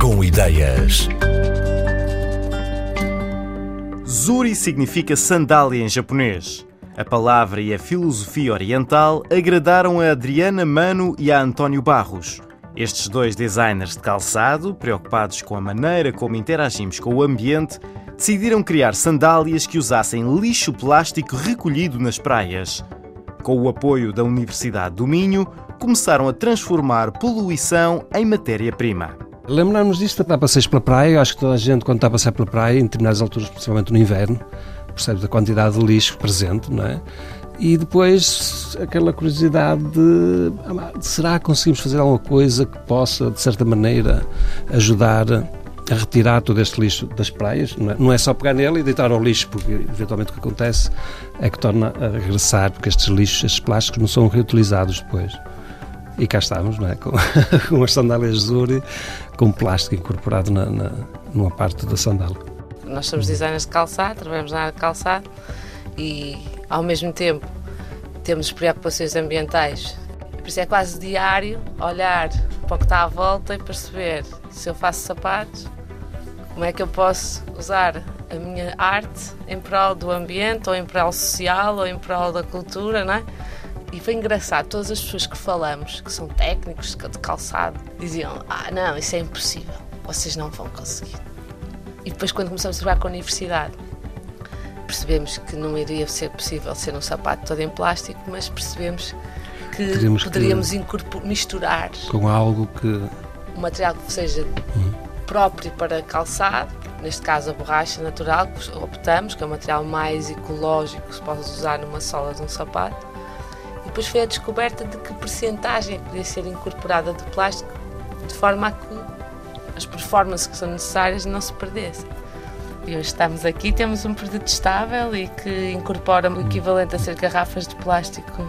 Com ideias. Zuri significa sandália em japonês. A palavra e a filosofia oriental agradaram a Adriana Mano e a António Barros. Estes dois designers de calçado, preocupados com a maneira como interagimos com o ambiente, decidiram criar sandálias que usassem lixo plástico recolhido nas praias. Com o apoio da Universidade do Minho, começaram a transformar poluição em matéria-prima. Lembrarmos disto, dar passeios pela praia, acho que toda a gente, quando está a passear pela praia, em determinadas alturas, principalmente no inverno, percebe a quantidade de lixo presente, não é? E depois aquela curiosidade de, ah, será que conseguimos fazer alguma coisa que possa, de certa maneira, ajudar a retirar todo este lixo das praias. Não é, não é só pegar nele e deitar ao lixo, porque eventualmente o que acontece é que torna a regressar, porque estes lixos, estes plásticos, não são reutilizados depois. E cá estamos, não é? Com, com as sandálias Zuri, com plástico incorporado na, na, numa parte da sandália. Nós somos designers de calçado, trabalhamos na área de calçado e, ao mesmo tempo, temos preocupações ambientais. Por isso é quase diário olhar para o que está à volta e perceber se eu faço sapatos, como é que eu posso usar a minha arte em prol do ambiente, ou em prol social, ou em prol da cultura, não é? E foi engraçado, todas as pessoas que falamos, que são técnicos de calçado, diziam: Ah, não, isso é impossível, vocês não vão conseguir. E depois, quando começamos a trabalhar com a universidade, percebemos que não iria ser possível ser um sapato todo em plástico, mas percebemos que Teríamos poderíamos que misturar com algo que. Um material que seja uhum. próprio para calçado, neste caso a borracha natural, que optamos, que é o material mais ecológico que se pode usar numa sola de um sapato depois foi a descoberta de que percentagem podia ser incorporada de plástico de forma a que as performances que são necessárias não se perdessem. E hoje estamos aqui, temos um produto estável e que incorpora o equivalente a ser garrafas de plástico,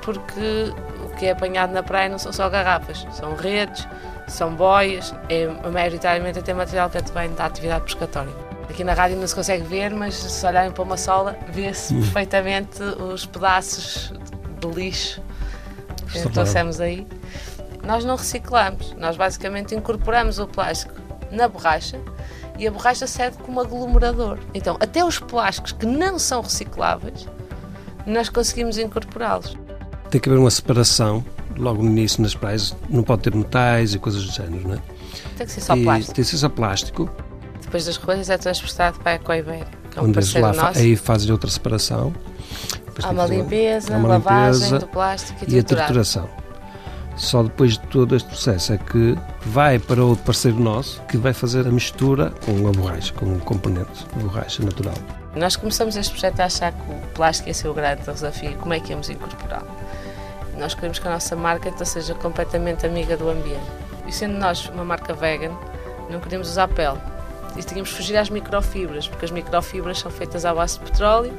porque o que é apanhado na praia não são só garrafas, são redes, são boias, é maioritariamente até material que vem da atividade pescatória. Aqui na rádio não se consegue ver, mas se olharem para uma sola, vê-se hum. perfeitamente os pedaços lixo que trouxemos aí, nós não reciclamos. Nós basicamente incorporamos o plástico na borracha e a borracha serve como aglomerador. Então, até os plásticos que não são recicláveis, nós conseguimos incorporá-los. Tem que haver uma separação logo no início nas praias, não pode ter metais e coisas do género, não é? Tem que ser só e plástico. Tem que ser só plástico. Depois das coisas é transportado para a Coibeira, que é um Onde parceiro lá, nosso. Aí fazem outra separação Há uma limpeza, uma lavagem limpeza do plástico e, e a trituração. Só depois de todo este processo é que vai para outro parceiro nosso que vai fazer a mistura com a borracha, com um componente de borracha natural. Nós começamos este projeto a achar que o plástico ia ser o grande desafio, como é que íamos incorporá-lo. Nós queremos que a nossa marca então, seja completamente amiga do ambiente. E sendo nós uma marca vegan, não queríamos usar pele. E tínhamos que fugir às microfibras, porque as microfibras são feitas à base de petróleo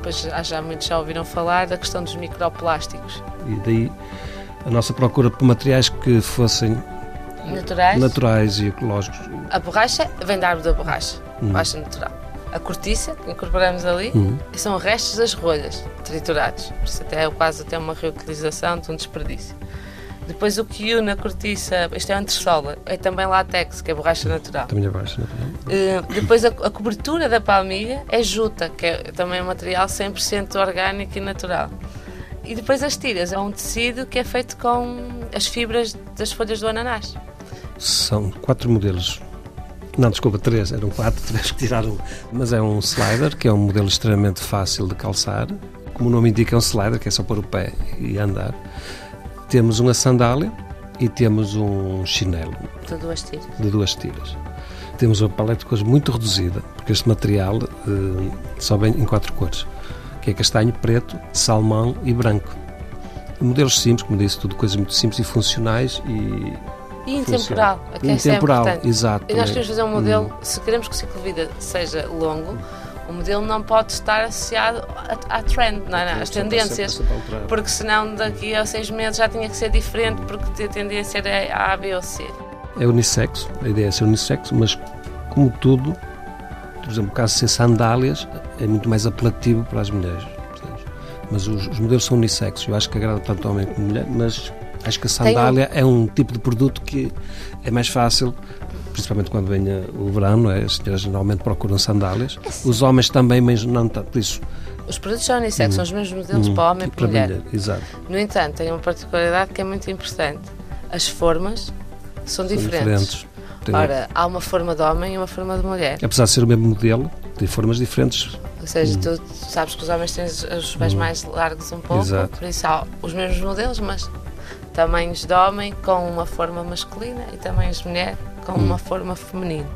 depois já muitos já ouviram falar da questão dos microplásticos. E daí a nossa procura por materiais que fossem naturais, naturais e ecológicos. A borracha vem da árvore da borracha, hum. borracha natural. A cortiça, que incorporamos ali, hum. são restos das rolhas triturados. Por isso até é quase até uma reutilização de um desperdício. Depois o que une a cortiça, isto é antressola, é também látex, que é borracha natural. Também é borracha natural. Uh, depois a, a, cobertura da palmilha é juta, que é também um material 100% orgânico e natural. E depois as tiras, é um tecido que é feito com as fibras das folhas do ananás. São quatro modelos não, desculpa, três, eram quatro, três que tiraram. Mas é um slider, que é um modelo extremamente fácil de calçar. Como o nome indica, é um slider, que é só pôr o pé e andar. Temos uma sandália e temos um chinelo. De duas tiras. De duas tiras. Temos uma paleta de cores muito reduzida, porque este material uh, só vem em quatro cores, que é castanho, preto, salmão e branco. Modelos simples, como disse, tudo coisas muito simples e funcionais e e intemporal, é intemporal, é exato. E nós queremos fazer um modelo, hum. se queremos que o ciclo de vida seja longo, o modelo não pode estar associado à trend, não é? às tendências, porque senão daqui a seis meses já tinha que ser diferente, porque a tendência era A, B ou C. É unissexo, a ideia é ser unissexo, mas como tudo, por exemplo, o caso de ser sandálias, é muito mais apelativo para as mulheres. Mas os, os modelos são unissexos, eu acho que agrada tanto homem como mulher, mas Acho que a sandália é um tipo de produto que é mais fácil principalmente quando vem o verão, é? as senhoras normalmente procuram sandálias. Os homens também, mas não tanto. Por isso, os produtos são unissex, hum. são os mesmos modelos hum. para homem e para, mulher. mulher. Exato. No entanto, tem uma particularidade que é muito importante. As formas são, são diferentes. diferentes. Ora, há uma forma de homem e uma forma de mulher. Apesar de ser o mesmo modelo, tem formas diferentes. Ou seja, hum. tu sabes que os homens têm os pés hum. mais largos um pouco, Exato. por isso há os mesmos modelos, mas tamanhos de homem com uma forma masculina e tamanhos de mulher com hum. uma forma feminina.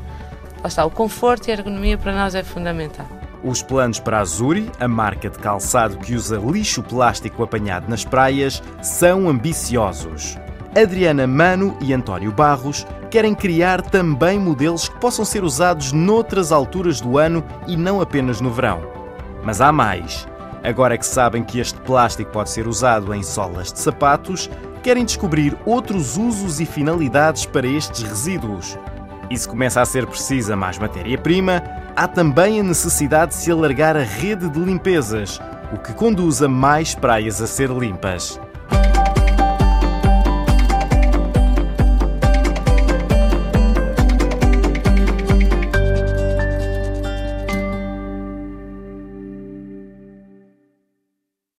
Lá está, o conforto e a ergonomia para nós é fundamental. Os planos para a Zuri, a marca de calçado que usa lixo plástico apanhado nas praias, são ambiciosos. Adriana Mano e António Barros querem criar também modelos que possam ser usados noutras alturas do ano e não apenas no verão. Mas há mais. Agora que sabem que este plástico pode ser usado em solas de sapatos, querem descobrir outros usos e finalidades para estes resíduos. E se começa a ser precisa mais matéria-prima, há também a necessidade de se alargar a rede de limpezas, o que conduz a mais praias a ser limpas.